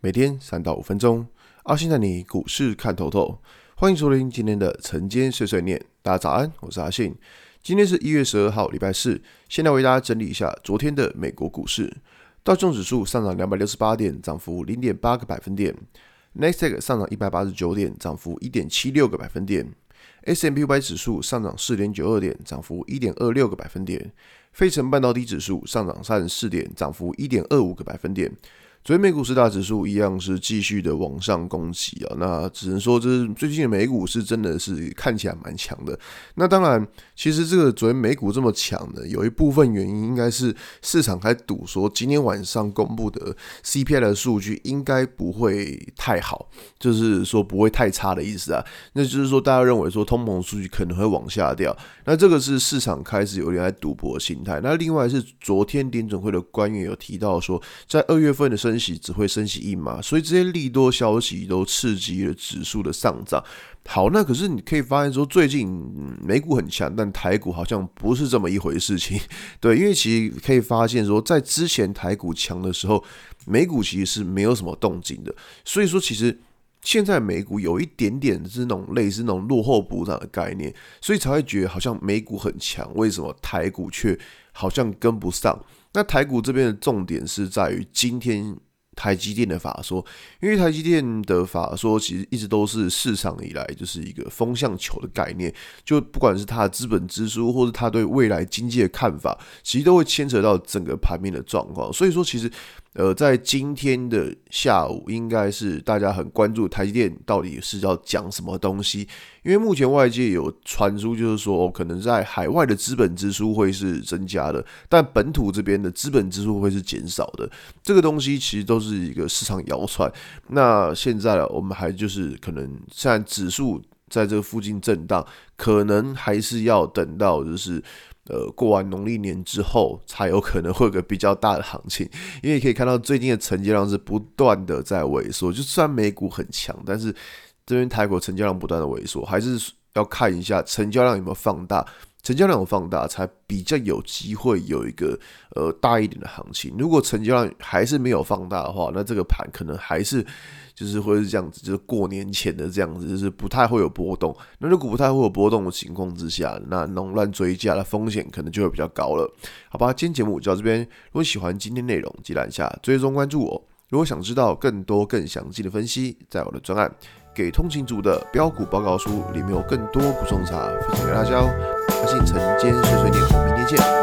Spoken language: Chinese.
每天三到五分钟，阿信带你股市看透透。欢迎收听今天的晨间碎碎念。大家早安，我是阿信。今天是一月十二号，礼拜四。现在为大家整理一下昨天的美国股市。道琼指数上涨两百六十八点，涨幅零点八个百分点。纳斯达克上涨一百八十九点，涨幅一点七六个百分点。S&P 五百指数上涨四点九二点，涨幅一点二六个百分点。费城半导体指数上涨三十四点，涨幅一点二五个百分点。昨天美股四大指数一样是继续的往上攻击啊，那只能说这是最近的美股是真的是看起来蛮强的。那当然，其实这个昨天美股这么强呢，有一部分原因应该是市场还赌说今天晚上公布的 CPI 的数据应该不会太好，就是说不会太差的意思啊。那就是说大家认为说通膨数据可能会往下掉，那这个是市场开始有点在赌博心态。那另外是昨天联准会的官员有提到说，在二月份的升升息只会升息一码，所以这些利多消息都刺激了指数的上涨。好，那可是你可以发现说，最近美股很强，但台股好像不是这么一回事情。对，因为其实可以发现说，在之前台股强的时候，美股其实是没有什么动静的。所以说，其实现在美股有一点点是那种类似那种落后补涨的概念，所以才会觉得好像美股很强，为什么台股却好像跟不上？那台股这边的重点是在于今天。台积电的法说，因为台积电的法说其实一直都是市场以来就是一个风向球的概念，就不管是它的资本支出，或是它对未来经济的看法，其实都会牵扯到整个盘面的状况。所以说，其实。呃，在今天的下午，应该是大家很关注台积电到底是要讲什么东西，因为目前外界有传出，就是说可能在海外的资本支出会是增加的，但本土这边的资本支出会是减少的。这个东西其实都是一个市场谣传。那现在我们还就是可能现在指数在这附近震荡，可能还是要等到就是。呃，过完农历年之后，才有可能会有个比较大的行情，因为可以看到最近的成交量是不断的在萎缩，就算美股很强，但是这边台股成交量不断的萎缩，还是要看一下成交量有没有放大，成交量有放大才比较有机会有一个呃大一点的行情。如果成交量还是没有放大的话，那这个盘可能还是。就是会是这样子，就是过年前的这样子，就是不太会有波动。那如果不太会有波动的情况之下，那农乱追价的风险可能就会比较高了。好吧，今天节目就到这边。如果喜欢今天内容，记得按下追踪关注我。如果想知道更多更详细的分析，在我的专案《给通勤族的标股报告书》里面有更多补充茶，分享给大家哦。阿信晨间碎碎念，明天见，